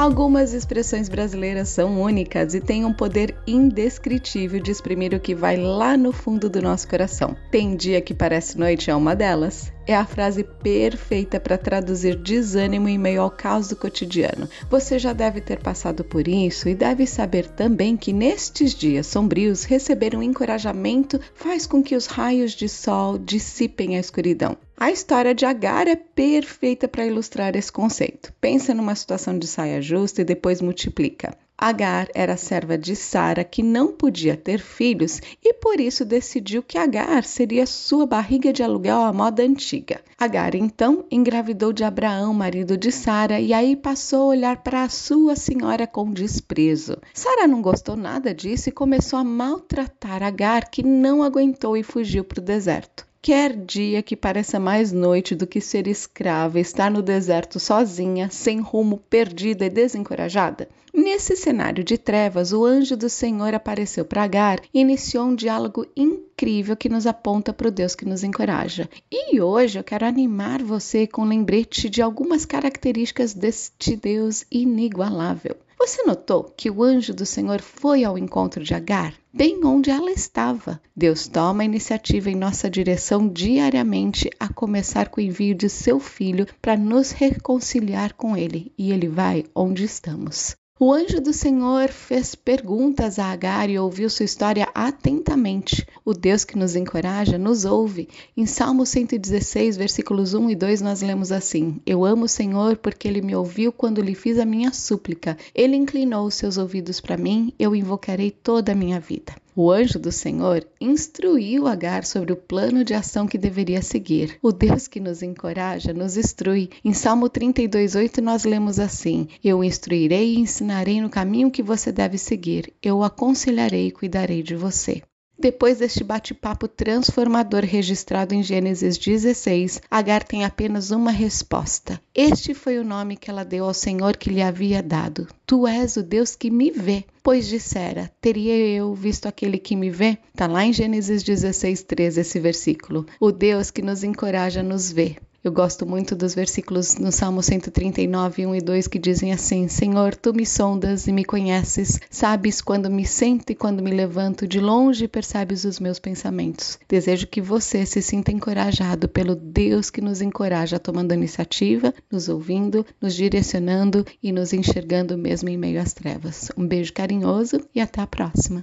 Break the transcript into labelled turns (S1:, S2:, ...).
S1: Algumas expressões brasileiras são únicas e têm um poder indescritível de exprimir o que vai lá no fundo do nosso coração. Tem dia que parece noite é uma delas. É a frase perfeita para traduzir desânimo em meio ao caos do cotidiano. Você já deve ter passado por isso e deve saber também que nestes dias sombrios receber um encorajamento faz com que os raios de sol dissipem a escuridão. A história de Agar é perfeita para ilustrar esse conceito. Pensa numa situação de saia justa e depois multiplica. Agar era serva de Sara que não podia ter filhos e por isso decidiu que Agar seria sua barriga de aluguel à moda antiga. Agar então engravidou de Abraão, marido de Sara, e aí passou a olhar para a sua senhora com desprezo. Sara não gostou nada disso e começou a maltratar Agar, que não aguentou e fugiu para o deserto. Quer dia que pareça mais noite do que ser escrava, estar no deserto sozinha, sem rumo, perdida e desencorajada? Nesse cenário de trevas, o anjo do Senhor apareceu para Agar e iniciou um diálogo incrível que nos aponta para o Deus que nos encoraja. E hoje eu quero animar você com um lembrete de algumas características deste Deus inigualável. Você notou que o anjo do Senhor foi ao encontro de Agar? Bem onde ela estava. Deus toma a iniciativa em nossa direção diariamente, a começar com o envio de seu filho para nos reconciliar com ele, e ele vai onde estamos. O anjo do Senhor fez perguntas a Agar e ouviu sua história atentamente. O Deus que nos encoraja nos ouve. Em Salmo 116, versículos 1 e 2, nós lemos assim: Eu amo o Senhor porque ele me ouviu quando lhe fiz a minha súplica. Ele inclinou os seus ouvidos para mim, eu invocarei toda a minha vida. O anjo do Senhor instruiu Agar sobre o plano de ação que deveria seguir. O Deus que nos encoraja nos instrui. Em Salmo 32:8 nós lemos assim: Eu instruirei e ensinarei no caminho que você deve seguir. Eu o aconselharei e cuidarei de você. Depois deste bate-papo transformador registrado em Gênesis 16, Agar tem apenas uma resposta. Este foi o nome que ela deu ao Senhor que lhe havia dado. Tu és o Deus que me vê. Pois dissera, teria eu visto aquele que me vê? Está lá em Gênesis 16, 13 esse versículo. O Deus que nos encoraja nos vê. Eu gosto muito dos versículos no Salmo 139, 1 e 2 que dizem assim: Senhor, tu me sondas e me conheces, sabes quando me sento e quando me levanto, de longe percebes os meus pensamentos. Desejo que você se sinta encorajado pelo Deus que nos encoraja, tomando iniciativa, nos ouvindo, nos direcionando e nos enxergando mesmo em meio às trevas. Um beijo carinhoso e até a próxima.